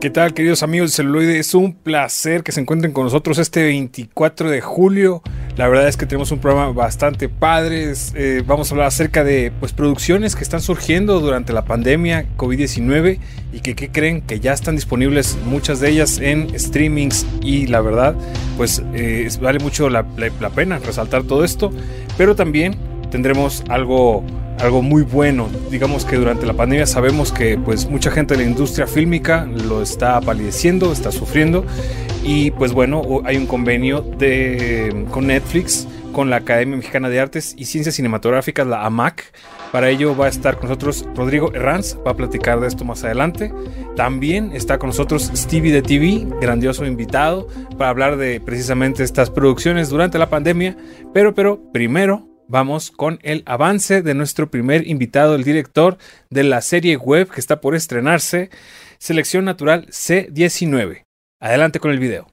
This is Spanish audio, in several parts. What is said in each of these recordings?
¿Qué tal, queridos amigos de celuloide? Es un placer que se encuentren con nosotros este 24 de julio. La verdad es que tenemos un programa bastante padre. Eh, vamos a hablar acerca de pues, producciones que están surgiendo durante la pandemia COVID-19 y que, creen que ya están disponibles muchas de ellas en streamings. Y la verdad, pues eh, vale mucho la pena resaltar todo esto. Pero también tendremos algo algo muy bueno. Digamos que durante la pandemia sabemos que pues mucha gente de la industria fílmica lo está palideciendo, está sufriendo y pues bueno, hay un convenio de, con Netflix, con la Academia Mexicana de Artes y Ciencias Cinematográficas, la AMAC. Para ello va a estar con nosotros Rodrigo Herranz, va a platicar de esto más adelante. También está con nosotros Stevie de TV, grandioso invitado, para hablar de precisamente estas producciones durante la pandemia. Pero, pero, primero vamos con el avance de nuestro primer invitado, el director de la serie web que está por estrenarse, Selección Natural C19. Adelante con el video.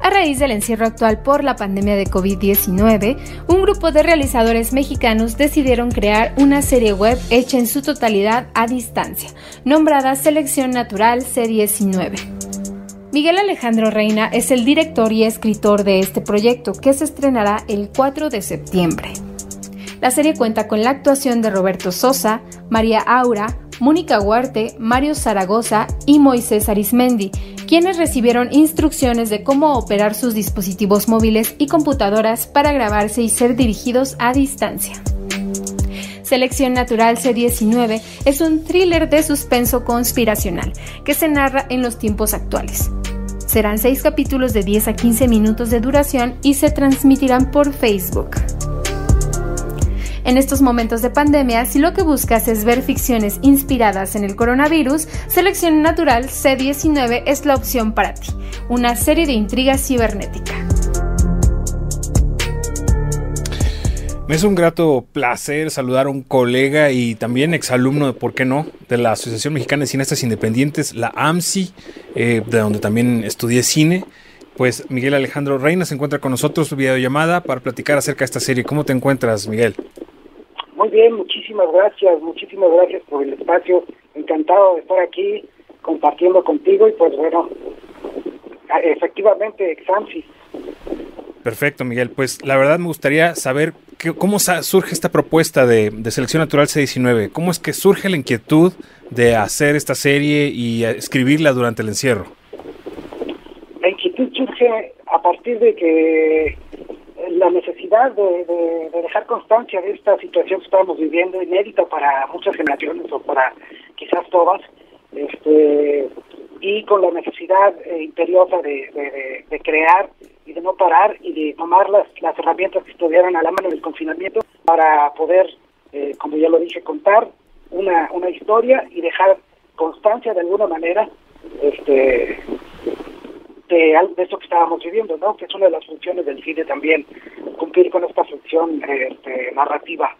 A raíz del encierro actual por la pandemia de COVID-19, un grupo de realizadores mexicanos decidieron crear una serie web hecha en su totalidad a distancia, nombrada Selección Natural C19. Miguel Alejandro Reina es el director y escritor de este proyecto que se estrenará el 4 de septiembre. La serie cuenta con la actuación de Roberto Sosa, María Aura, Mónica Huarte, Mario Zaragoza y Moisés Arismendi, quienes recibieron instrucciones de cómo operar sus dispositivos móviles y computadoras para grabarse y ser dirigidos a distancia. Selección Natural C19 es un thriller de suspenso conspiracional que se narra en los tiempos actuales. Serán seis capítulos de 10 a 15 minutos de duración y se transmitirán por Facebook. En estos momentos de pandemia, si lo que buscas es ver ficciones inspiradas en el coronavirus, Selección Natural C19 es la opción para ti, una serie de intrigas cibernética. Me es un grato placer saludar a un colega y también exalumno, ¿por qué no?, de la Asociación Mexicana de Cineastas Independientes, la AMSI, eh, de donde también estudié cine. Pues Miguel Alejandro Reina se encuentra con nosotros videollamada para platicar acerca de esta serie. ¿Cómo te encuentras, Miguel? Muy bien, muchísimas gracias, muchísimas gracias por el espacio. Encantado de estar aquí compartiendo contigo y pues bueno, efectivamente, AMSI. Perfecto, Miguel. Pues la verdad me gustaría saber ¿cómo surge esta propuesta de, Selección Natural C19? ¿Cómo es que surge la inquietud de hacer esta serie y escribirla durante el encierro? La inquietud surge a partir de que la necesidad de, dejar constancia de esta situación que estamos viviendo, inédita para muchas generaciones o para quizás todas, este, y con la necesidad eh, imperiosa de, de crear y de no parar y de tomar las, las herramientas que estuvieran a la mano del confinamiento para poder, eh, como ya lo dije, contar una, una historia y dejar constancia de alguna manera este de, de eso que estábamos viviendo, ¿no? Que es una de las funciones del cine también, cumplir con esta función este, narrativa.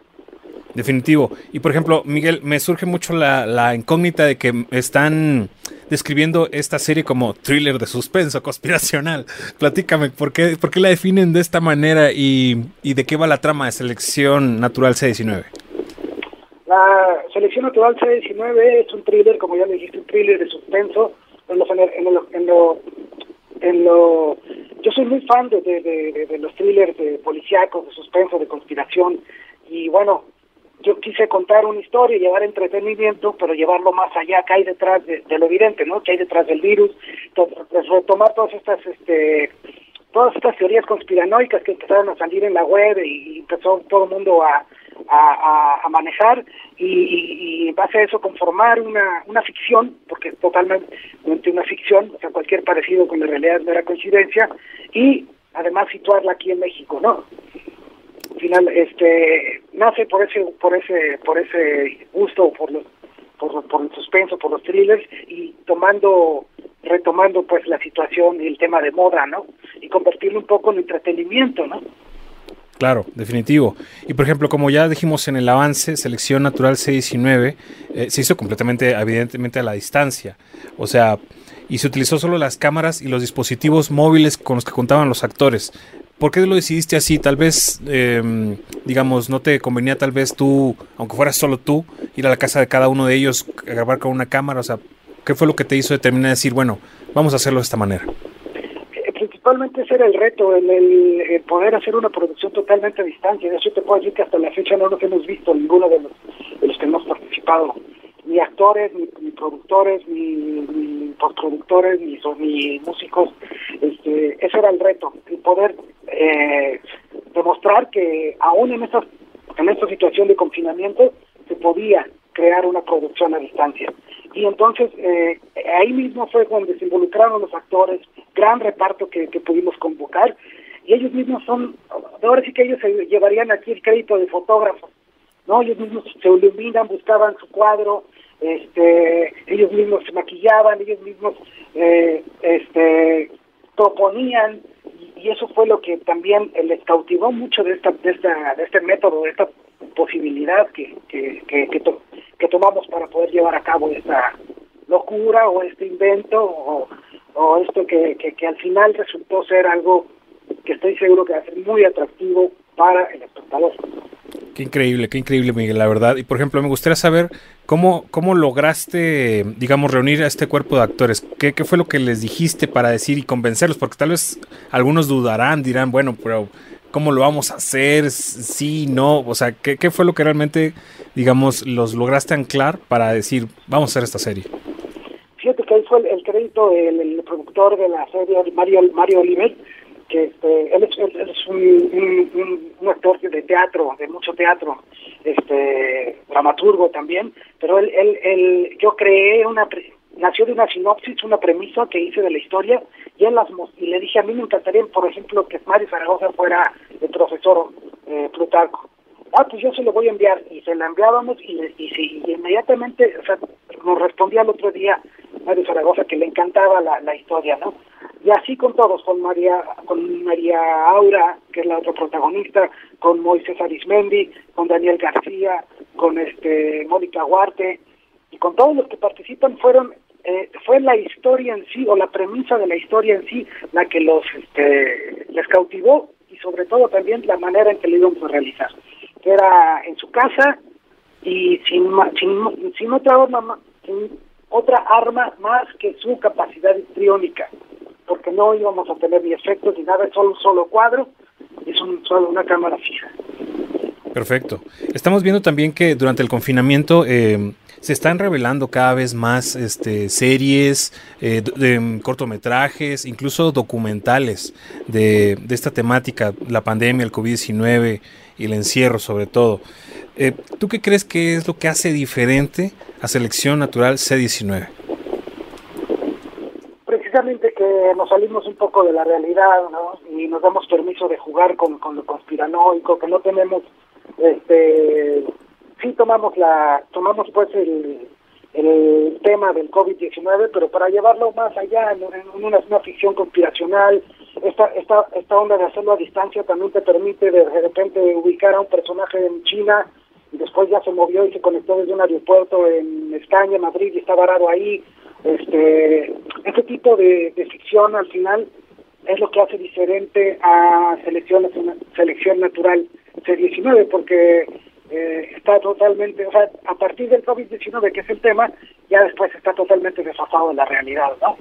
Definitivo. Y por ejemplo, Miguel, me surge mucho la, la incógnita de que están describiendo esta serie como thriller de suspenso, conspiracional. Platícame, ¿por qué, por qué la definen de esta manera y, de qué va la trama de Selección Natural C19? La Selección Natural C19 es un thriller, como ya le dijiste, un thriller de suspenso. En lo, en lo, en lo, yo soy muy fan de los thrillers de policíacos, de suspenso, de conspiración. Y bueno, yo quise contar una historia llevar entretenimiento, pero llevarlo más allá, que hay detrás de, lo evidente, ¿no? Que hay detrás del virus, pues, retomar todas estas, este, todas estas teorías conspiranoicas que empezaron a salir en la web y empezó todo el mundo a, a, manejar y, y, en base a eso conformar una, una ficción, porque es totalmente una ficción, o sea, cualquier parecido con la realidad es mera coincidencia, y además situarla aquí en México, ¿no? Final este nace por ese por ese por ese gusto por los por, por el suspenso por los thrillers y tomando retomando pues la situación y el tema de moda no y convertirlo un poco en entretenimiento no Claro, definitivo. Y por ejemplo, como ya dijimos en el avance, Selección Natural C19 eh, se hizo completamente, evidentemente, a la distancia. O sea, y se utilizó solo las cámaras y los dispositivos móviles con los que contaban los actores. ¿Por qué lo decidiste así? Tal vez, em, digamos, no te convenía tal vez tú, aunque fueras solo tú, ir a la casa de cada uno de ellos, a grabar con una cámara. O sea, ¿Qué fue lo que te hizo determinar decir, bueno, vamos a hacerlo de esta manera? Eh, principalmente ese era el reto, el, poder hacer una producción totalmente a distancia. De hecho, te puedo decir que hasta la fecha no nos hemos visto ninguno de los, de los que hemos participado. Ni actores, ni, productores, ni, postproductores, ni, ni músicos. Este, ese era el reto, el poder eh, demostrar que aún en esta, en esta situación de confinamiento se podía crear una producción a distancia. Y entonces eh, ahí mismo fue donde se involucraron los actores, gran reparto que, pudimos convocar, y ellos mismos son, ahora sí que ellos se llevarían aquí el crédito de fotógrafos, ¿no? Ellos mismos se iluminan, buscaban su cuadro, este, ellos mismos se maquillaban, ellos mismos eh, este, proponían, y eso fue lo que también les cautivó mucho de esta, de esta, de este método, de esta posibilidad que, que, que, que, tomamos para poder llevar a cabo esta locura o este invento o, o esto que, que, al final resultó ser algo que estoy seguro que va a ser muy atractivo para el espectador. Qué increíble, qué increíble, Miguel, la verdad. Y por ejemplo, me gustaría saber cómo, cómo lograste, digamos, reunir a este cuerpo de actores. ¿Qué, ¿Qué fue lo que les dijiste para decir y convencerlos? Porque tal vez algunos dudarán, dirán, bueno, pero ¿Cómo lo vamos a hacer? Sí, no. O sea, ¿qué, qué fue lo que realmente, digamos, los lograste anclar para decir, vamos a hacer esta serie? Fíjate que ahí fue el, crédito del productor de la serie, Mario, Mario Oliver, que este, él es, un, actor de teatro, de mucho teatro, este dramaturgo también, pero él, él, él yo creé una nació de una sinopsis, una premisa que hice de la historia, y él las y le dije a mí me encantaría, por ejemplo, que Mario Zaragoza fuera el profesor eh, Plutarco. Ah, pues yo se lo voy a enviar, y se la enviábamos, y, y, y inmediatamente, o sea, nos respondía el otro día Mario Zaragoza que le encantaba la, la historia, ¿no? Y así con todos, con María, con María Aura, que es la otra protagonista, con Moisés Arismendi, con Daniel García, con este Mónica Huarte, y con todos los que participan fueron eh, fue la historia en sí o la premisa de la historia en sí la que los este, les cautivó y sobre todo también la manera en que lo íbamos a realizar que era en su casa y sin sin, sin otra arma más que su capacidad histriónica porque no íbamos a tener ni efectos ni nada es solo un solo cuadro es un solo una cámara fija. Perfecto. Estamos viendo también que durante el confinamiento eh, se están revelando cada vez más este, series, eh, de, cortometrajes, incluso documentales de, esta temática, la pandemia, el COVID-19 y el encierro sobre todo. Eh, ¿Tú qué crees que es lo que hace diferente a Selección Natural C19? Precisamente que nos salimos un poco de la realidad ¿no? y nos damos permiso de jugar con, con lo conspiranoico, que no tenemos este sí tomamos la tomamos pues el, el tema del COVID-19, pero para llevarlo más allá, en, una, una, ficción conspiracional, esta, esta, esta onda de hacerlo a distancia también te permite de, repente ubicar a un personaje en China y después ya se movió y se conectó desde un aeropuerto en España, Madrid y está varado ahí. Este, este tipo de, de ficción al final es lo que hace diferente a selección, selección natural C19, porque eh, está totalmente, o sea, a partir del COVID-19, que es el tema, ya después está totalmente desfasado de la realidad, ¿no?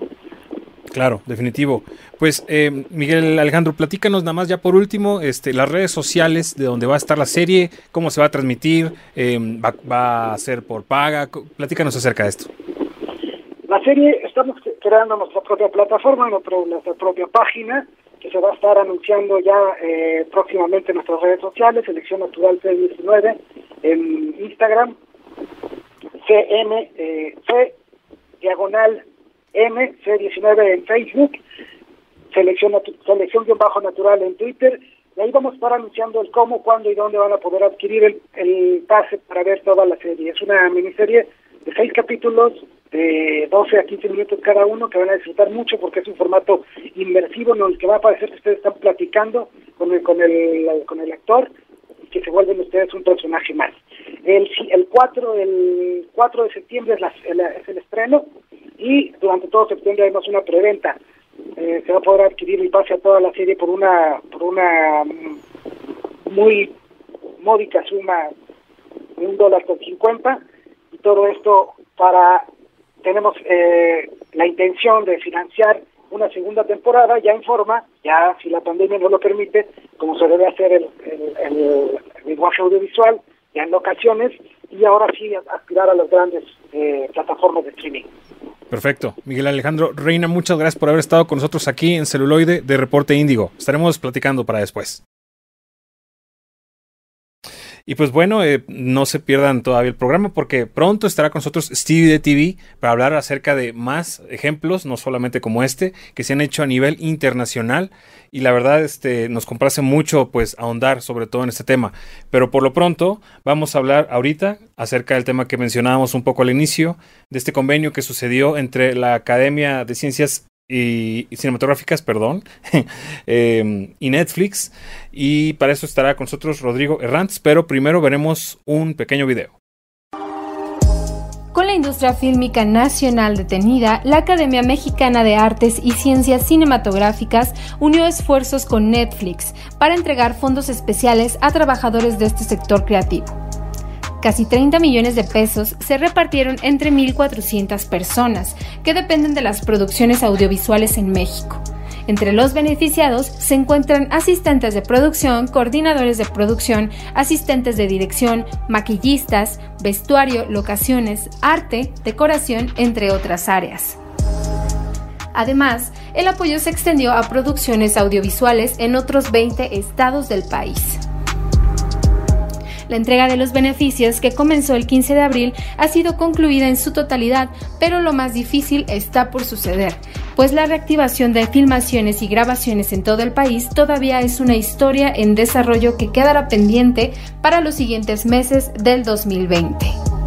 Claro, definitivo. Pues eh, Miguel Alejandro, platícanos nada más ya por último, este, las redes sociales de donde va a estar la serie, cómo se va a transmitir, eh, va, a ser por paga, platícanos acerca de esto. La serie, estamos creando nuestra propia plataforma, nuestra propia página, que se va a estar anunciando ya eh, próximamente en nuestras redes sociales, Selección Natural C19, en Instagram, CM, eh, C, diagonal M, C19 en Facebook, Selección, selección bajo natural en Twitter, y ahí vamos a estar anunciando el cómo, cuándo y dónde van a poder adquirir el, el pase para ver toda la serie. Es una miniserie de seis capítulos de 12 a 15 minutos cada uno que van a disfrutar mucho porque es un formato inmersivo en el que va a parecer que ustedes están platicando con el, con el, con el actor y que se vuelven ustedes un personaje más. El, el 4 el 4 de septiembre es, la, es el estreno y durante todo septiembre además una preventa. Eh, se va a poder adquirir el pase a toda la serie por una por una muy módica suma de un dólar con cincuenta y todo esto para tenemos eh, la intención de financiar una segunda temporada ya en forma, ya si la pandemia no lo permite, como se debe hacer el, el, lenguaje audiovisual, ya en locaciones, y ahora sí aspirar a las grandes eh, plataformas de streaming. Perfecto. Miguel Alejandro Reina, muchas gracias por haber estado con nosotros aquí en Celuloide de Reporte Índigo. Estaremos platicando para después. Y pues bueno, eh, no se pierdan todavía el programa porque pronto estará con nosotros Stevie de TV para hablar acerca de más ejemplos, no solamente como este, que se han hecho a nivel internacional. Y la verdad, este, nos complace mucho pues ahondar sobre todo en este tema. Pero por lo pronto, vamos a hablar ahorita acerca del tema que mencionábamos un poco al inicio, de este convenio que sucedió entre la Academia de Ciencias y, cinematográficas, perdón, em, y Netflix. Y para eso estará con nosotros Rodrigo Herranz, pero primero veremos un pequeño video. Con la industria fílmica nacional detenida, la Academia Mexicana de Artes y Ciencias Cinematográficas unió esfuerzos con Netflix para entregar fondos especiales a trabajadores de este sector creativo. Casi 30 millones de pesos se repartieron entre 1.400 personas que dependen de las producciones audiovisuales en México. Entre los beneficiados se encuentran asistentes de producción, coordinadores de producción, asistentes de dirección, maquillistas, vestuario, locaciones, arte, decoración, entre otras áreas. Además, el apoyo se extendió a producciones audiovisuales en otros 20 estados del país. La entrega de los beneficios, que comenzó el 15 de abril, ha sido concluida en su totalidad, pero lo más difícil está por suceder, pues la reactivación de filmaciones y grabaciones en todo el país todavía es una historia en desarrollo que quedará pendiente para los siguientes meses del 2020.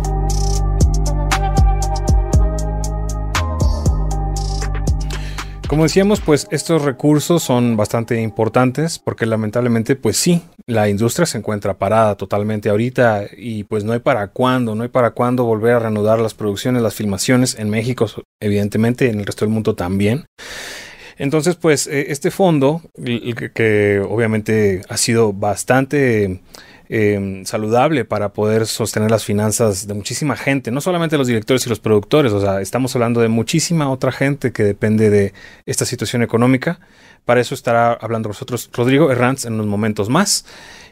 Como decíamos, pues estos recursos son bastante importantes porque lamentablemente, pues sí, la industria se encuentra parada totalmente ahorita y pues no hay para cuándo, no hay para cuándo volver a reanudar las producciones, las filmaciones en México, evidentemente, en el resto del mundo también. Entonces, pues eh, este fondo, que obviamente ha sido bastante Em, saludable para poder sostener las finanzas de muchísima gente, no solamente los directores y los productores, o sea, estamos hablando de muchísima otra gente que depende de esta situación económica. Para eso estará hablando nosotros Rodrigo Herranz en unos momentos más.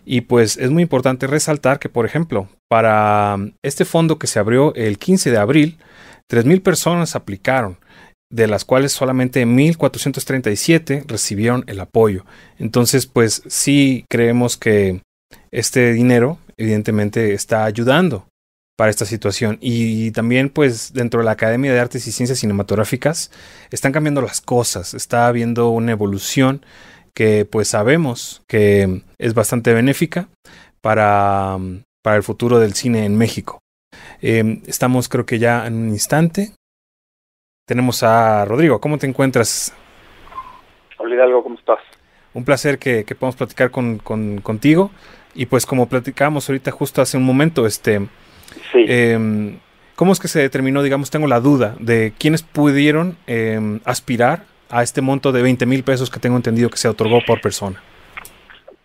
Y pues es muy importante resaltar que, por ejemplo, para este fondo que se abrió el 15 de abril, 3.000 personas aplicaron de las cuales solamente 1.437 recibieron el apoyo. Entonces, pues sí creemos que este dinero evidentemente está ayudando para esta situación. Y también, pues, dentro de la Academia de Artes y Ciencias Cinematográficas están cambiando las cosas, está habiendo una evolución que pues sabemos que es bastante benéfica para, para el futuro del cine en México. Em, estamos creo que ya en un instante. Tenemos a Rodrigo, ¿cómo te encuentras? Hola Hidalgo, ¿cómo estás? Un placer que, que podamos platicar con, con, contigo. Y pues como platicábamos ahorita justo hace un momento, este, em, ¿cómo es que se determinó, digamos, tengo la duda de quiénes pudieron em, aspirar a este monto de 20 mil pesos que tengo entendido que se otorgó por persona?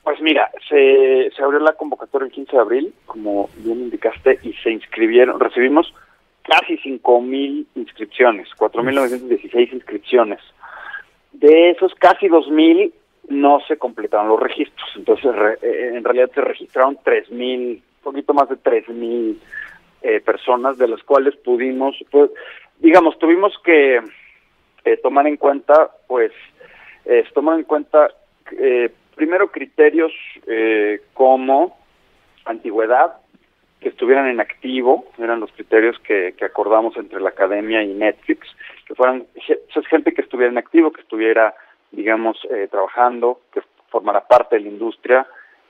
Pues mira, se, se abrió la convocatoria el 15 de abril, como bien indicaste, y se inscribieron, recibimos casi 5 mil inscripciones, 4.916 inscripciones. De esos casi 2.000 no se completaron los registros. Entonces, eh, en realidad se registraron tres mil, poquito más de tres mil eh, personas, de las cuales pudimos, pues, digamos, tuvimos que eh, tomar en cuenta, pues, tomar en cuenta primero criterios como antigüedad, que estuvieran en activo, eran los criterios que, que acordamos entre la academia y Netflix, que fueran es gente que estuviera en activo, que estuviera digamos, eh, trabajando, que formará parte de la industria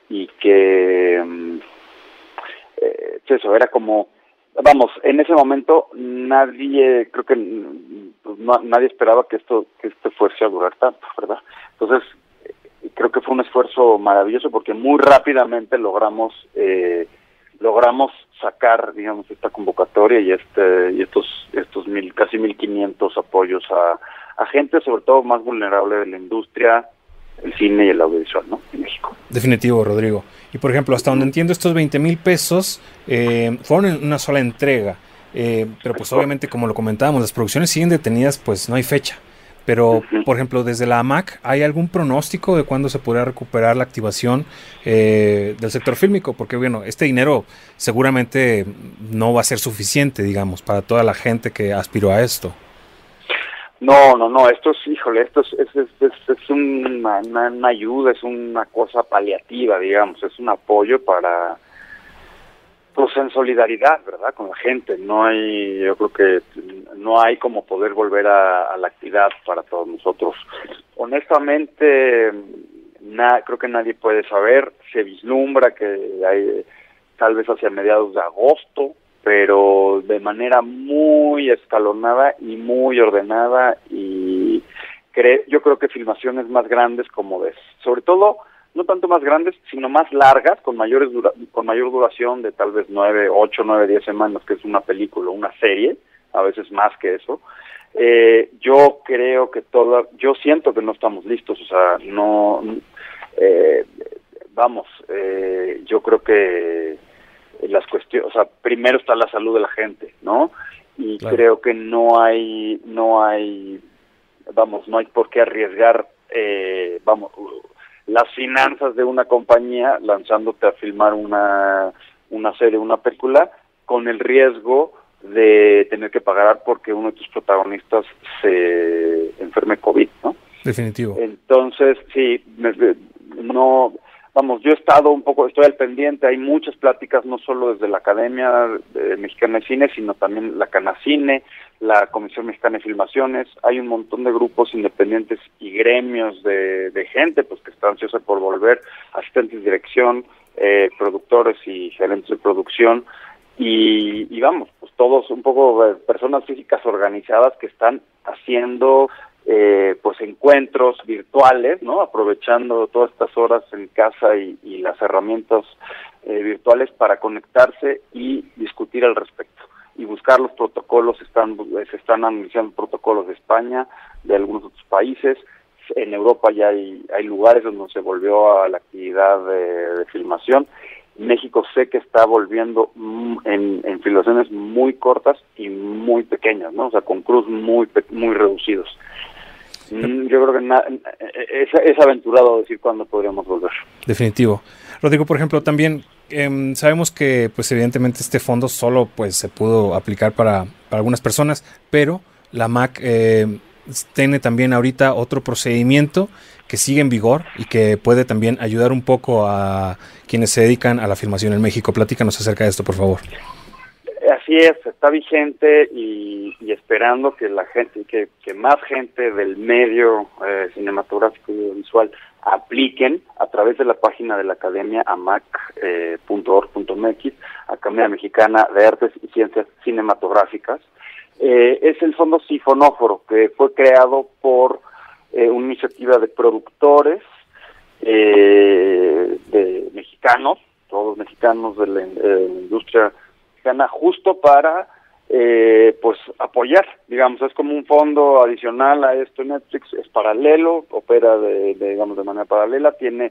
y que mm, eh, eso era como, vamos, en ese momento nadie, creo que pues, nadie esperaba que esto, que este fuese a durar tanto, ¿verdad? Entonces, eh, creo que fue un esfuerzo maravilloso porque muy rápidamente logramos eh, logramos sacar digamos esta convocatoria y este y estos estos mil casi mil quinientos apoyos a a gente sobre todo más vulnerable de la industria, el cine y el audiovisual, ¿no? En México. Definitivo, Rodrigo. Y por ejemplo, hasta donde entiendo, estos 20 mil pesos eh, fueron en una sola entrega. Eh, pero pues obviamente, como lo comentábamos, las producciones siguen detenidas, pues no hay fecha. Pero, por ejemplo, desde la AMAC, ¿hay algún pronóstico de cuándo se podrá recuperar la activación eh, del sector fílmico? Porque, bueno, este dinero seguramente no va a ser suficiente, digamos, para toda la gente que aspiró a esto. No, no, no, esto es, híjole, esto es, es, es, es una, ayuda, es una cosa paliativa, digamos, es un apoyo para, pues en solidaridad, ¿verdad? Con la gente, no hay, yo creo que no hay como poder volver a, la actividad para todos nosotros. Honestamente, na, creo que nadie puede saber, se vislumbra que hay tal vez hacia mediados de agosto, pero de manera muy escalonada y muy ordenada y cre yo creo que filmaciones más grandes como de, sobre todo no tanto más grandes, sino más largas, con mayores con mayor duración de tal vez nueve, ocho, nueve, diez semanas, que es una película, una serie, a veces más que eso. Eh, yo creo que toda, yo siento que no estamos listos, o sea, no, eh, vamos, eh, yo creo que las cuestiones, o sea, primero está la salud de la gente, ¿no? Y creo que no hay, no hay, vamos, no hay por qué arriesgar, eh, vamos, las finanzas de una compañía lanzándote a filmar una, una serie, una película, con el riesgo de tener que pagar porque uno de tus protagonistas se enferme COVID, ¿no? Definitivo. Entonces, sí, no, vamos, yo he estado un poco, estoy al pendiente, hay muchas pláticas, no solo desde la Academia Mexicana de Cine, sino también la Canacine, la Comisión Mexicana de Filmaciones, hay un montón de grupos independientes y gremios de, gente, pues que están ansiosos por volver, asistentes de dirección, eh, productores y gerentes de producción, y, y, vamos, pues todos un poco eh, personas físicas organizadas que están haciendo eh, pues encuentros virtuales, ¿no? Aprovechando todas estas horas en casa y, las herramientas eh, virtuales para conectarse y discutir al respecto y buscar los protocolos. Están se están anunciando protocolos de España, de algunos otros países. En Europa ya hay lugares donde se volvió a la actividad de, filmación. México sé que está volviendo en, en filmaciones muy cortas y muy pequeñas, ¿no? O sea, con cruz muy muy reducidos. Mm, yo creo que es, aventurado decir cuándo podríamos volver. Definitivo. Rodrigo, por ejemplo, también em, sabemos que, pues evidentemente este fondo solo pues se pudo aplicar para, algunas personas, pero la MAC eh, tiene también ahorita otro procedimiento que sigue en vigor y que puede también ayudar un poco a quienes se dedican a la filmación en México. Platícanos acerca de esto, por favor. Así es, está vigente y, esperando que la gente, que, más gente del medio eh, cinematográfico y audiovisual apliquen a través de la página de la academia amac.org.mx, eh, Academia Mexicana de Artes y Ciencias Cinematográficas. Eh, es el fondo Sifonóforo, que fue creado por una iniciativa de productores de mexicanos, todos mexicanos de la industria gana justo para eh, pues apoyar, digamos, es como un fondo adicional a esto. Netflix es paralelo, opera de, digamos de manera paralela, tiene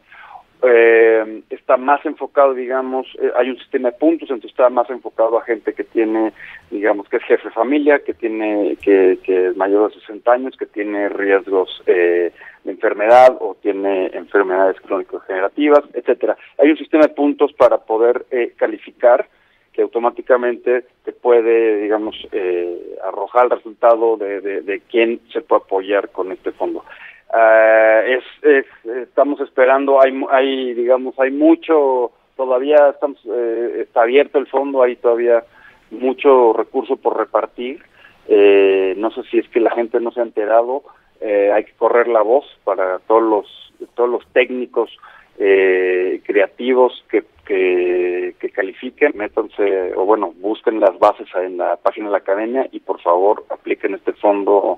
eh, está más enfocado, digamos, eh, hay un sistema de puntos, entonces está más enfocado a gente que tiene, digamos, que es jefe de familia, que tiene, que, que es mayor de 60 años, que tiene riesgos eh, de enfermedad o tiene enfermedades crónico-generativas, etcétera. Hay un sistema de puntos para poder eh, calificar que automáticamente te puede, digamos, eh, arrojar el resultado de, de, quién se puede apoyar con este fondo. Uh, es, estamos esperando, hay, hay, digamos, hay mucho, todavía estamos, eh, está abierto el fondo, hay todavía mucho recurso por repartir. Eh, no sé si es que la gente no se ha enterado, eh, hay que correr la voz para todos los, todos los técnicos eh, creativos que, que, califiquen, métanse o bueno, busquen las bases en la página de la academia y por favor apliquen este fondo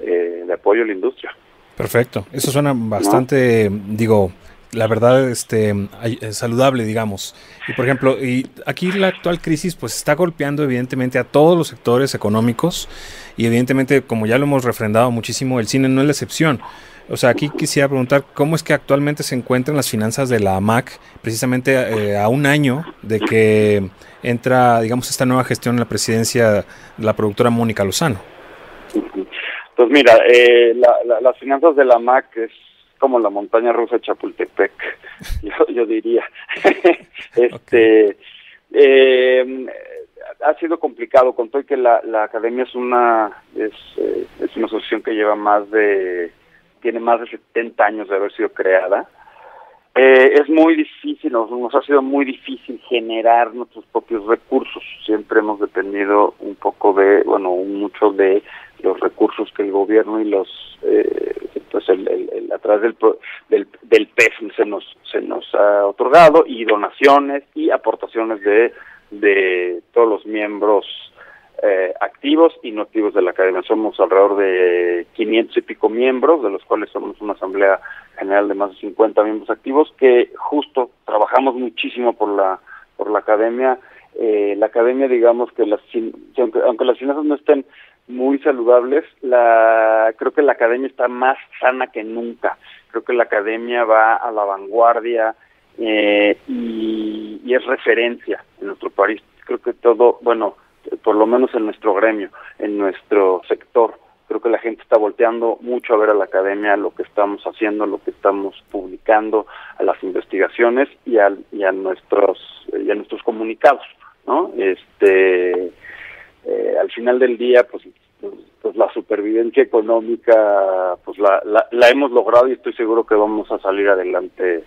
eh, de apoyo a la industria. Perfecto, eso suena bastante, digo, la verdad, este, eh, saludable, digamos. Y por ejemplo, y aquí la actual crisis, pues está golpeando evidentemente a todos los sectores económicos y evidentemente, como ya lo hemos refrendado muchísimo, el cine no es la excepción. O sea, aquí quisiera preguntar cómo es que actualmente se encuentran las finanzas de la AMAC, precisamente eh, a un año de que entra, digamos, esta nueva gestión en la presidencia de la productora Mónica Lozano. Pues mira, eh, las finanzas de la AMAC es como la montaña rusa de Chapultepec, yo, diría. este, eh, ha sido complicado, con todo que la, la academia es una es, eh, es una asociación que lleva más de tiene más de 70 años de haber sido creada. Eh, es muy difícil, nos, ha sido muy difícil generar nuestros propios recursos. Siempre hemos dependido un poco de, bueno, mucho de los recursos que el gobierno y los, eh, pues el, el, a través del, del, del PES se nos, se nos ha otorgado y donaciones y aportaciones de de todos los miembros eh, activos y no activos de la academia. Somos alrededor de 500 y pico miembros, de los cuales somos una asamblea general de más de 50 miembros activos, que justo trabajamos muchísimo por la por la academia. Eh, la academia, digamos que las, aunque, aunque las finanzas no estén muy saludables, la creo que la academia está más sana que nunca. Creo que la academia va a la vanguardia eh, y, y, es referencia en nuestro país. Creo que todo, bueno, por lo menos en nuestro gremio, en nuestro sector, creo que la gente está volteando mucho a ver a la academia, lo que estamos haciendo, lo que estamos publicando, a las investigaciones y a, y a nuestros y a nuestros comunicados, ¿no? Este, eh, al final del día, pues pues la supervivencia económica pues la, la, la hemos logrado y estoy seguro que vamos a salir adelante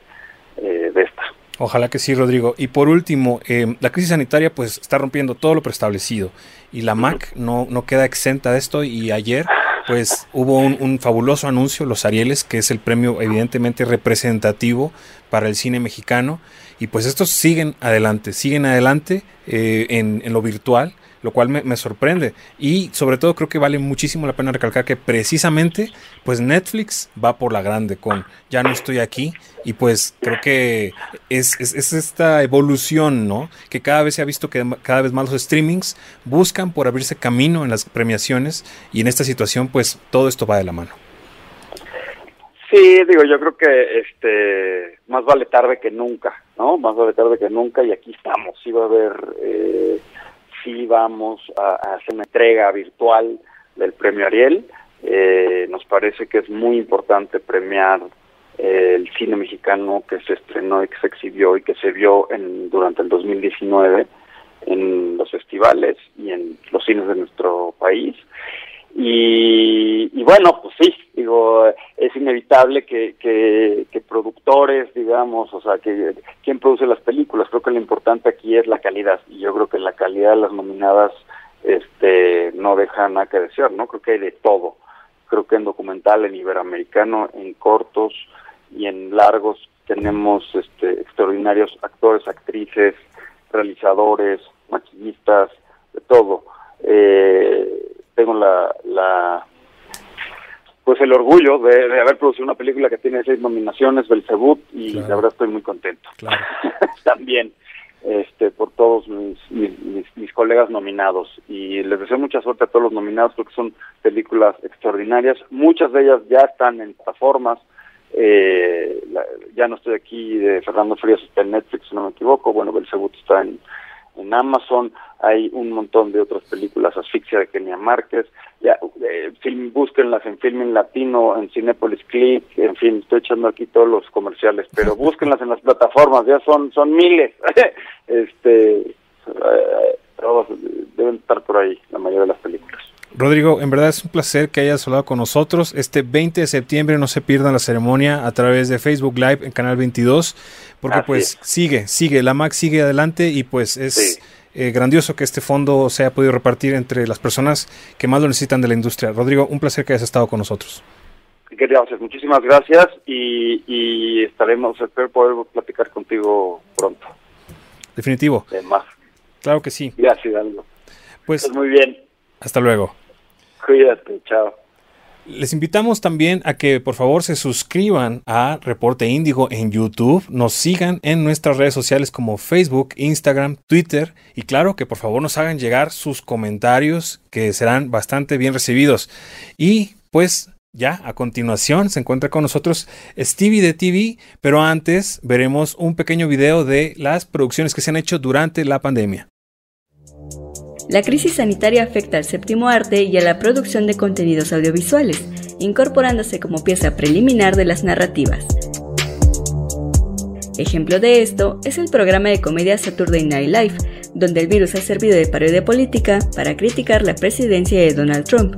eh, de esta. Ojalá que sí, Rodrigo. Y por último, eh, la crisis sanitaria pues está rompiendo todo lo preestablecido y la MAC no, no queda exenta de esto. Y ayer pues hubo un, fabuloso anuncio, Los Arieles, que es el premio evidentemente representativo para el cine mexicano. Y pues estos siguen adelante, siguen adelante eh, en, en lo virtual lo cual me, sorprende. Y sobre todo creo que vale muchísimo la pena recalcar que precisamente pues Netflix va por la grande con Ya no estoy aquí y pues creo que es, es, esta evolución, ¿no? Que cada vez se ha visto que cada vez más los streamings buscan por abrirse camino en las premiaciones y en esta situación pues todo esto va de la mano. Sí, digo, yo creo que este más vale tarde que nunca, ¿no? Más vale tarde que nunca y aquí estamos. Sí va a haber eh, sí vamos a, hacer una entrega virtual del premio Ariel. Eh, nos parece que es muy importante premiar eh, el cine mexicano que se estrenó y que se exhibió y que se vio en, durante el 2019 en los festivales y en los cines de nuestro país. Y, y bueno, pues sí, digo, es inevitable que, que, productores, digamos, o sea, que quien produce las películas, creo que lo importante aquí es la calidad, y yo creo que la calidad de las nominadas este no deja nada que desear, ¿no? Creo que hay de todo. Creo que en documental, en iberoamericano, en cortos y en largos tenemos este extraordinarios actores, actrices, realizadores, maquillistas, de todo. Eh, tengo la, la pues el orgullo de, haber producido una película que tiene seis nominaciones, Belzebut, y la verdad estoy muy contento. También este por todos mis, mis, colegas nominados y les deseo mucha suerte a todos los nominados porque son películas extraordinarias. Muchas de ellas ya están en plataformas. Eh, ya no estoy aquí de Fernando Frías está en Netflix, si no me equivoco. Bueno, Belzebut está en, en Amazon, hay un montón de otras películas, Asfixia de Kenia Márquez, ya, eh, film, búsquenlas en Filming Latino, en Cinepolis Click, en fin, estoy echando aquí todos los comerciales, pero búsquenlas en las plataformas, ya son son miles, este, eh, todos deben estar por ahí, la mayoría de las películas. Rodrigo, en verdad es un placer que hayas hablado con nosotros. Este 20 de septiembre no se pierdan la ceremonia a través de Facebook Live en Canal 22, porque pues sigue, sigue, la MAC sigue adelante y pues es eh, grandioso que este fondo se haya podido repartir entre las personas que más lo necesitan de la industria. Rodrigo, un placer que hayas estado con nosotros. Muchísimas gracias y, estaremos, espero poder platicar contigo pronto. Definitivo. Claro que sí. Gracias, Aldo. Pues muy bien. Hasta luego. Cuídate, chao. Les invitamos también a que por favor se suscriban a Reporte Índigo en YouTube, nos sigan en nuestras redes sociales como Facebook, Instagram, Twitter y claro que por favor nos hagan llegar sus comentarios que serán bastante bien recibidos. Y pues Ya, a continuación se encuentra con nosotros Stevie de TV, pero antes veremos un pequeño video de las producciones que se han hecho durante la pandemia. La crisis sanitaria afecta al séptimo arte y a la producción de contenidos audiovisuales, incorporándose como pieza preliminar de las narrativas. Ejemplo de esto es el programa de comedia Saturday Night Live, donde el virus ha servido de parodia política para criticar la presidencia de Donald Trump.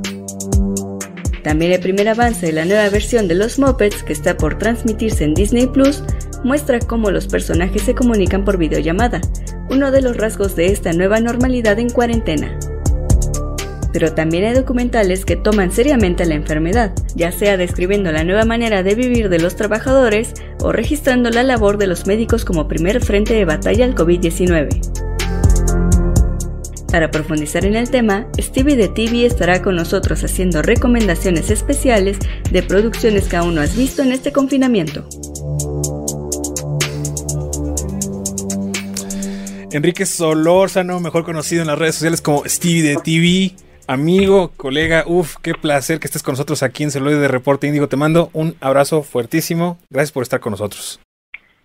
También el primer avance de la nueva versión de los Muppets, que está por transmitirse en Disney Plus, muestra cómo los personajes se comunican por videollamada, uno de los rasgos de esta nueva normalidad en cuarentena. Pero también hay documentales que toman seriamente la enfermedad, ya sea describiendo la nueva manera de vivir de los trabajadores o registrando la labor de los médicos como primer frente de batalla al COVID-19. Para profundizar en el tema, Stevie de TV estará con nosotros haciendo recomendaciones especiales de producciones que aún no has visto en este confinamiento. Enrique Solórzano, mejor conocido en las redes sociales como Stevie de TV, amigo, colega, uff, qué placer que estés con nosotros aquí en Celuloide de Reporte Índigo. Te mando un abrazo fuertísimo. Gracias por estar con nosotros.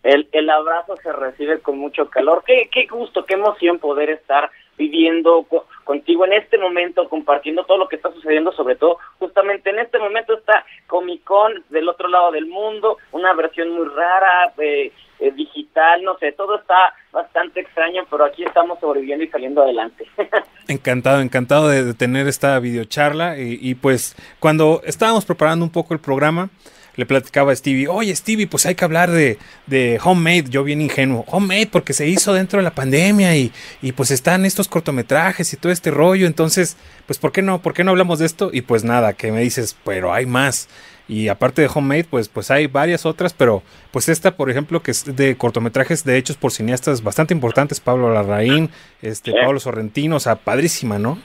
El, el abrazo se recibe con mucho calor. Qué, qué gusto, qué emoción poder estar viviendo contigo en este momento, compartiendo todo lo que está sucediendo, sobre todo justamente en este momento está Comic Con del otro lado del mundo, una versión muy rara, eh, eh, digital, no sé, todo está bastante extraño, pero aquí estamos sobreviviendo y saliendo adelante. encantado, encantado de, tener esta videocharla y, y pues cuando estábamos preparando un poco el programa, le platicaba a Stevie, oye Stevie, pues hay que hablar de, de Homemade, yo bien ingenuo, Homemade porque se hizo dentro de la pandemia y, y, pues están estos cortometrajes y todo este rollo, entonces, pues ¿por qué no? ¿Por qué no hablamos de esto? Y pues nada, que me dices, pero hay más. Y aparte de Homemade, pues, pues hay varias otras, pero pues esta, por ejemplo, que es de cortometrajes de hechos por cineastas bastante importantes, Pablo Larraín, este, Pablo Sorrentino, o sea, padrísima, ¿no?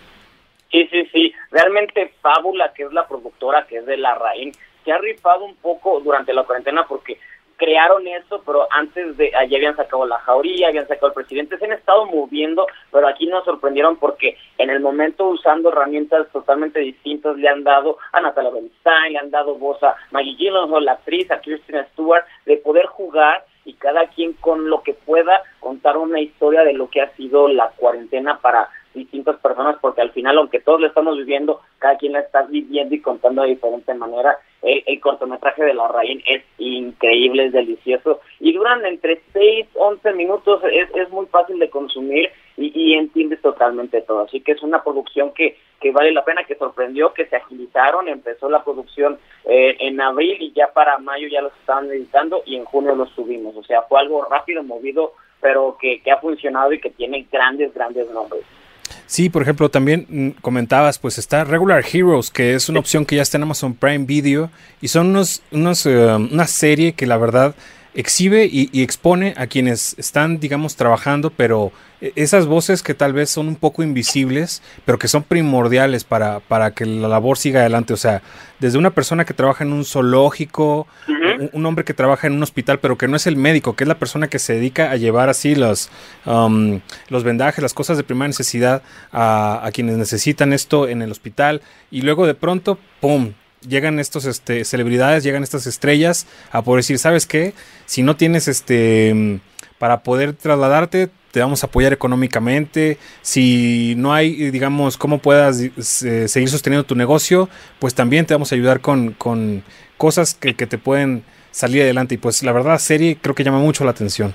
Sí, sí, sí. Realmente Fábula, que es la productora, que es de Larraín, se ha rifado un poco durante la cuarentena porque crearon eso, pero antes de allí habían sacado la jauría, habían sacado el presidente, se han estado moviendo, pero aquí nos sorprendieron porque en el momento usando herramientas totalmente distintas le han dado a Natalia Bernstein, le han dado voz a Maggie Gyllenhaal, la actriz, a Kristen Stewart, de poder jugar y cada quien con lo que pueda contar una historia de lo que ha sido la cuarentena para distintas personas, porque al final, aunque todos lo estamos viviendo, cada quien la está viviendo y contando de diferente manera. El, cortometraje de la Raín es increíble, es delicioso y duran entre 6, 11 minutos, es, es muy fácil de consumir y, y entiendes totalmente todo. Así que es una producción que, que vale la pena, que sorprendió, que se agilizaron, empezó la producción eh, en abril y ya para mayo ya los estaban editando y en junio los subimos. O sea, fue algo rápido, movido, pero que, que ha funcionado y que tiene grandes, grandes nombres. Sí, por ejemplo, también mm, comentabas, pues está Regular Heroes, que es una opción que ya está en Amazon Prime Video y son unos, unos eh, una serie que la verdad exhibe y, expone a quienes están, digamos, trabajando, pero e, esas voces que tal vez son un poco invisibles, pero que son primordiales para, para que la labor siga adelante. O sea, desde una persona que trabaja en un zoológico, un, hombre que trabaja en un hospital, pero que no es el médico, que es la persona que se dedica a llevar así los, um, los vendajes, las cosas de primera necesidad a, a quienes necesitan esto en el hospital. Y luego de pronto, ¡pum! Llegan estos este, celebridades, llegan estas estrellas a poder decir, ¿sabes qué? Si no tienes este para poder trasladarte, te vamos a apoyar económicamente. Si no hay, digamos, cómo puedas eh, seguir sosteniendo tu negocio, pues también te vamos a ayudar con, con cosas que, que te pueden salir adelante. Y pues la verdad, serie creo que llama mucho la atención.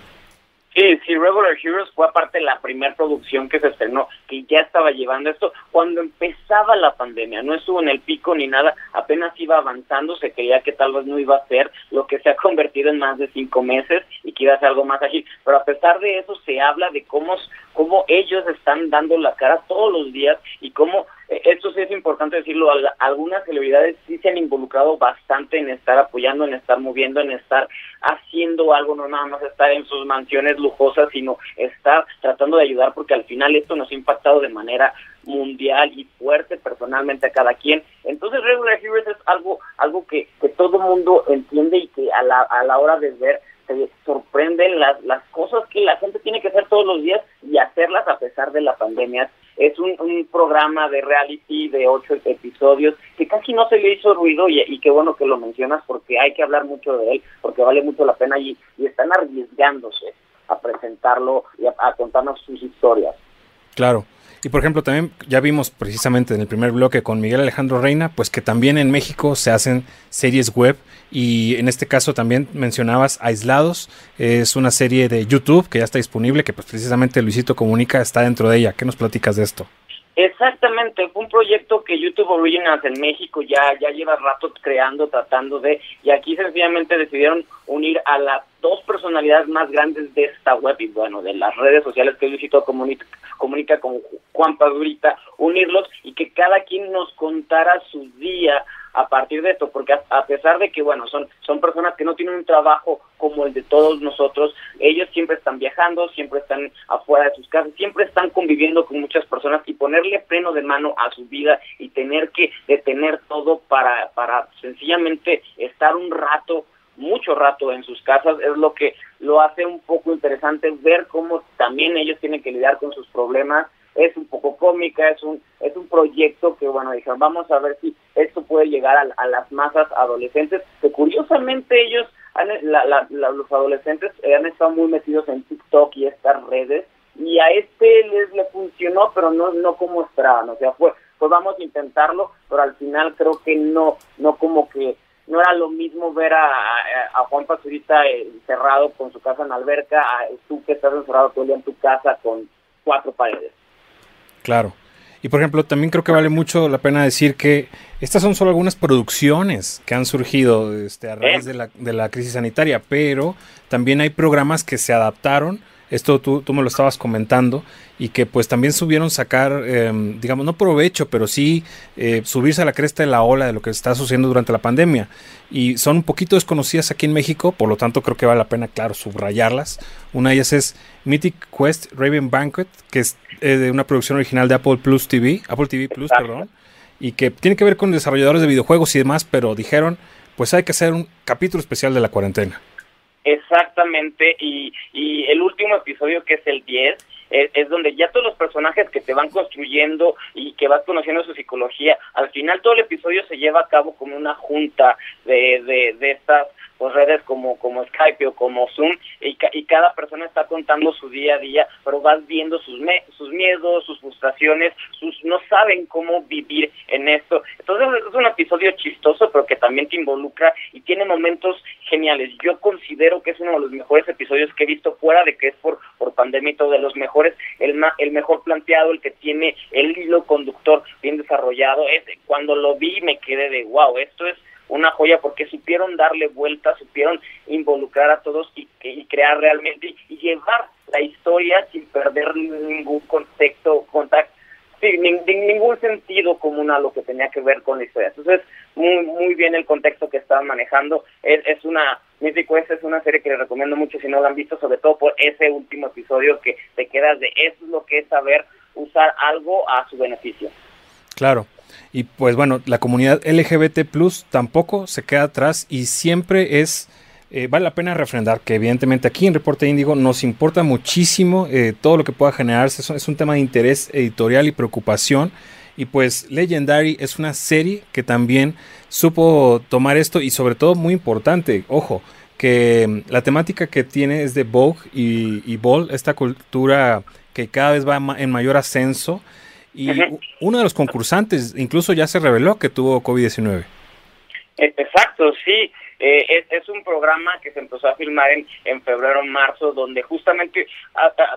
Sí, sí, Regular Heroes fue aparte la primera producción que se estrenó, que ya estaba llevando esto cuando empezaba la pandemia, no estuvo en el pico ni nada, apenas iba avanzando, se creía que tal vez no iba a ser lo que se ha convertido en más de cinco meses y que iba a ser algo más ágil, pero a pesar de eso se habla de cómo, cómo ellos están dando la cara todos los días y cómo esto sí es importante decirlo, algunas celebridades sí se han involucrado bastante en estar apoyando, en estar moviendo, en estar haciendo algo, no nada más estar en sus mansiones lujosas, sino estar tratando de ayudar porque al final esto nos ha impactado de manera mundial y fuerte personalmente a cada quien. Entonces Regular Heroes es algo algo que, que todo mundo entiende y que a la, a la hora de ver se sorprenden las, las cosas que la gente tiene que hacer todos los días y hacerlas a pesar de la pandemia es un, programa de reality de ocho episodios que casi no se le hizo ruido y, qué bueno que lo mencionas porque hay que hablar mucho de él, porque vale mucho la pena y, y están arriesgándose a presentarlo y a contarnos sus historias. Claro. Y por ejemplo, también ya vimos precisamente en el primer bloque con Miguel Alejandro Reina, pues que también en México se hacen series web y en este caso también mencionabas Aislados, es una serie de YouTube que ya está disponible, que pues precisamente Luisito Comunica está dentro de ella. ¿Qué nos platicas de esto? Exactamente, fue un proyecto que YouTube Originals en México ya, ya lleva rato creando, tratando de, y aquí sencillamente decidieron unir a las dos personalidades más grandes de esta web y bueno, de las redes sociales que Luisito comunica, comunica con Juan Padurita, unirlos y que cada quien nos contara su día a partir de esto, porque a, pesar de que, bueno, son, son personas que no tienen un trabajo como el de todos nosotros, ellos siempre están viajando, siempre están afuera de sus casas, siempre están conviviendo con muchas personas y ponerle freno de mano a su vida y tener que detener todo para, para sencillamente estar un rato mucho rato en sus casas es lo que lo hace un poco interesante ver cómo también ellos tienen que lidiar con sus problemas. Es un poco cómica, es un, es un proyecto que, bueno, dijeron, vamos a ver si esto puede llegar a, las masas adolescentes, que curiosamente ellos, los adolescentes han estado muy metidos en TikTok y estas redes, y a este les le funcionó, pero no, no como esperaban, o sea, fue, pues vamos a intentarlo, pero al final creo que no, no como que no era lo mismo ver a, a, Juan Pazurita encerrado eh, con su casa en alberca, a tú que estás encerrado todo el día en tu casa con cuatro paredes. Claro. Y por ejemplo, también creo que vale mucho la pena decir que estas son solo algunas producciones que han surgido este, a raíz de la, de la crisis sanitaria, pero también hay programas que se adaptaron esto tú, tú me lo estabas comentando y que pues también subieron sacar, em, digamos, no provecho, pero sí eh, subirse a la cresta de la ola de lo que está sucediendo durante la pandemia. Y son un poquito desconocidas aquí en México, por lo tanto creo que vale la pena, claro, subrayarlas. Una de ellas es Mythic Quest Raven Banquet, que es eh, de una producción original de Apple Plus TV, Apple TV Plus, perdón, y que tiene que ver con desarrolladores de videojuegos y demás, pero dijeron, pues hay que hacer un capítulo especial de la cuarentena. Exactamente, y, y el último episodio que es el 10 es, donde ya todos los personajes que te van construyendo y que vas conociendo su psicología, al final todo el episodio se lleva a cabo como una junta de, de, de estas pues, redes como, como Skype o como Zoom y, cada persona está contando su día a día, pero vas viendo sus, me sus miedos, sus frustraciones, sus no saben cómo vivir en esto. Entonces es un episodio chistoso, pero que también te involucra y tiene momentos geniales. Yo considero que es uno de los mejores episodios que he visto fuera de que es por, por pandemia y todo, de los mejores, el, el mejor planteado, el que tiene el hilo conductor bien desarrollado. Es, cuando lo vi me quedé de wow, esto es una joya porque supieron darle vuelta, supieron involucrar a todos y, crear realmente y llevar la historia sin perder ningún contexto, contacto, sin, ningún sentido común a lo que tenía que ver con la historia. Entonces, muy muy bien el contexto que estaban manejando. Es, es una, Mythic Quest es una serie que les recomiendo mucho si no la han visto, sobre todo por ese último episodio que te quedas de eso es lo que es saber usar algo a su beneficio. Claro. Y pues bueno, la comunidad LGBT Plus tampoco se queda atrás y siempre es, eh, vale la pena refrendar que evidentemente aquí en Reporte Índigo nos importa muchísimo eh, todo lo que pueda generarse, es, un tema de interés editorial y preocupación. Y pues Legendary es una serie que también supo tomar esto y sobre todo muy importante, ojo, que mm, la temática que tiene es de Vogue y, y Ball, esta cultura que cada vez va en mayor ascenso y uno de los concursantes incluso ya se reveló que tuvo COVID-19. Exacto, sí. Eh, es, un programa que se empezó a filmar en, en febrero, marzo, donde justamente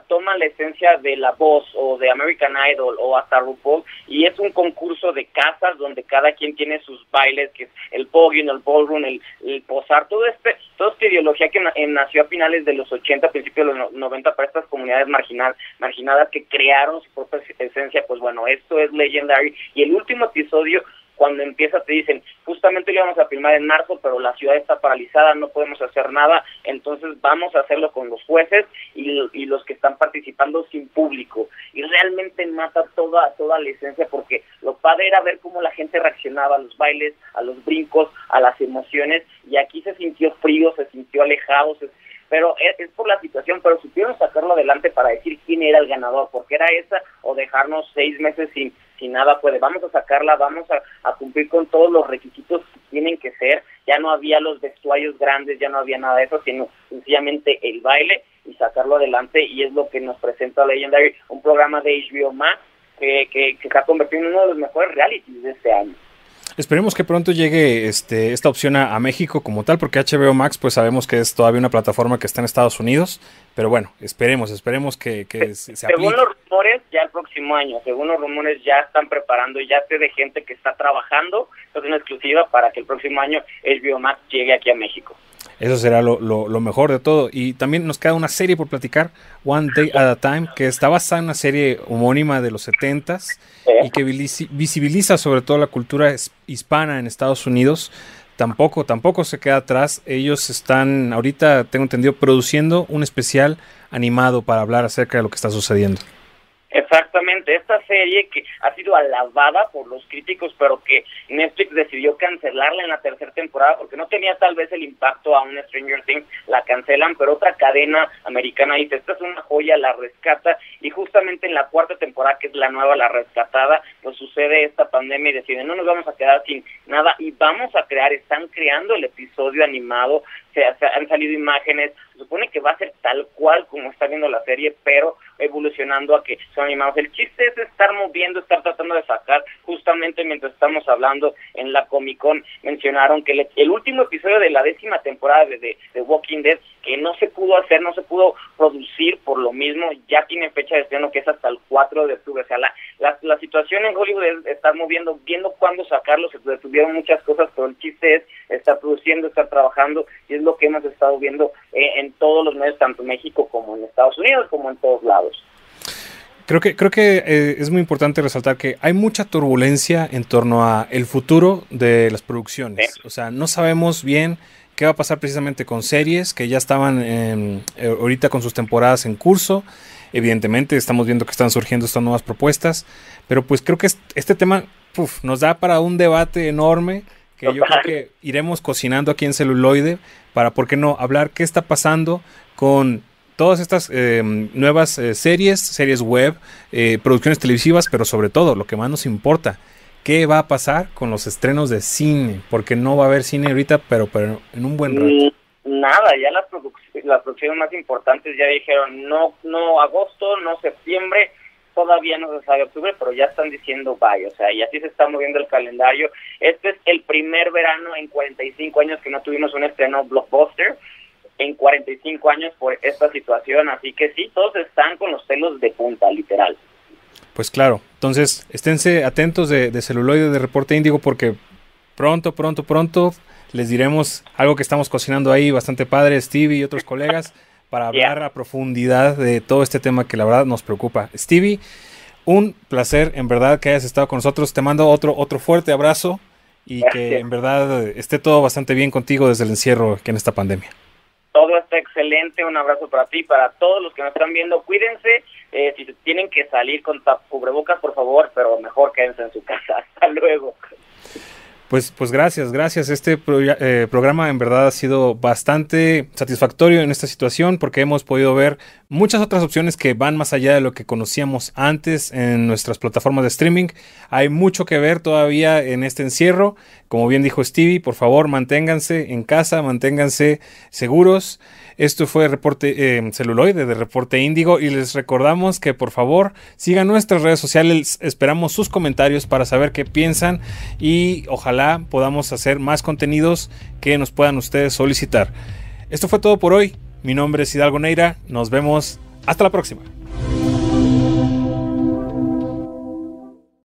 toma la esencia de La Voz o de American Idol o hasta RuPaul y es un concurso de casas donde cada quien tiene sus bailes, que es el podium, el ballroom, el, el posar, todo este, toda esta ideología que nació a finales de los 80, principios de los 90 para estas comunidades marginal, marginadas que crearon su propia esencia, pues bueno, esto es Legendary y el último episodio cuando empieza te dicen, justamente lo íbamos a filmar en marzo, pero la ciudad está paralizada, no podemos hacer nada, entonces vamos a hacerlo con los jueces y, y los que están participando sin público. Y realmente mata toda, toda la esencia porque lo padre era ver cómo la gente reaccionaba a los bailes, a los brincos, a las emociones, y aquí se sintió frío, se sintió alejado, pero es, por la situación, pero supieron sacarlo adelante para decir quién era el ganador, porque era esa o dejarnos seis meses sin, sin nada puede. Vamos a sacarla, vamos a, a cumplir con todos los requisitos que tienen que ser. Ya no había los vestuarios grandes, ya no había nada de eso, sino sencillamente el baile y sacarlo adelante y es lo que nos presenta Legendary, un programa de HBO Max que, que, que se ha convertido en uno de los mejores realities de este año. Esperemos que pronto llegue este, esta opción a, México como tal, porque HBO Max, pues sabemos que es todavía una plataforma que está en Estados Unidos, pero bueno, esperemos, esperemos que, que se, Según los rumores, ya el próximo año, según los rumores ya están preparando, ya sé de gente que está trabajando, es una exclusiva para que el próximo año HBO Max llegue aquí a México. Eso será lo, lo, mejor de todo. Y también nos queda una serie por platicar, One Day at a Time, que está basada en una serie homónima de los 70s y que visibiliza sobre todo la cultura hispana en Estados Unidos. Tampoco, tampoco se queda atrás. Ellos están ahorita, tengo entendido, produciendo un especial animado para hablar acerca de lo que está sucediendo. Exactamente, esta serie que ha sido alabada por los críticos, pero que Netflix decidió cancelarla en la tercera temporada porque no tenía tal vez el impacto a un Stranger Things, la cancelan, pero otra cadena americana dice, esta es una joya, la rescata, y justamente en la cuarta temporada, que es la nueva, la rescatada, pues sucede esta pandemia y deciden, no nos vamos a quedar sin nada y vamos a crear, están creando el episodio animado, se, han salido imágenes, se supone que va a ser tal cual como está viendo la serie, pero evolucionando a que son animados. El chiste es estar moviendo, estar tratando de sacar, justamente mientras estamos hablando en la Comic Con, mencionaron que el, último episodio de la décima temporada de, de, Walking Dead, que no se pudo hacer, no se pudo producir por lo mismo, ya tiene fecha de estreno que es hasta el 4 de octubre. O sea, la, la, situación en Hollywood es estar moviendo, viendo cuándo sacarlo, se detuvieron muchas cosas, pero el chiste es estar produciendo, estar trabajando, y es lo que hemos estado viendo eh, en todos los medios, tanto en México como en Estados Unidos, como en todos lados. Creo que, creo que eh, es muy importante resaltar que hay mucha turbulencia en torno a el futuro de las producciones. O sea, no sabemos bien qué va a pasar precisamente con series que ya estaban eh, ahorita con sus temporadas en curso. Evidentemente estamos viendo que están surgiendo estas nuevas propuestas, pero pues creo que este tema nos da para un debate enorme que yo creo que iremos cocinando aquí en celuloide para, ¿por qué no?, hablar qué está pasando con todas estas eh, nuevas eh, series, series web, eh, producciones televisivas, pero sobre todo, lo que más nos importa, ¿qué va a pasar con los estrenos de cine? Porque no va a haber cine ahorita, pero, pero en un buen rato. Mm, nada, ya las, las producciones más importantes ya dijeron, no, no agosto, no septiembre, todavía no se sabe octubre, pero ya están diciendo bye, o sea, y así se está moviendo el calendario. Este es el primer verano en 45 años que no tuvimos un estreno blockbuster, en 45 años por esta situación, así que sí, todos están con los celos de punta, literal. Pues claro, entonces esténse atentos de, de celuloide de reporte índigo porque pronto, pronto, pronto les diremos algo que estamos cocinando ahí bastante padre, Stevie y otros colegas, para hablar a profundidad de todo este tema que la verdad nos preocupa. Stevie, un placer en verdad que hayas estado con nosotros. Te mando otro, otro fuerte abrazo y que en verdad esté todo bastante bien contigo desde el encierro que en esta pandemia. Todo está excelente, un abrazo para ti, para todos los que nos están viendo, cuídense, eh, si tienen que salir con cubrebocas, por favor, pero mejor quédense en su casa, hasta luego. Pues, pues gracias, gracias. Este eh, programa en verdad ha sido bastante satisfactorio en esta situación porque hemos podido ver muchas otras opciones que van más allá de lo que conocíamos antes en nuestras plataformas de streaming. Hay mucho que ver todavía en este encierro. Como bien dijo Stevie, por favor manténganse en casa, manténganse seguros. Esto fue reporte eh, celuloide de reporte índigo y les recordamos que por favor sigan nuestras redes sociales. Esperamos sus comentarios para saber qué piensan y ojalá podamos hacer más contenidos que nos puedan ustedes solicitar. Esto fue todo por hoy. Mi nombre es Hidalgo Neira. Nos vemos. Hasta la próxima.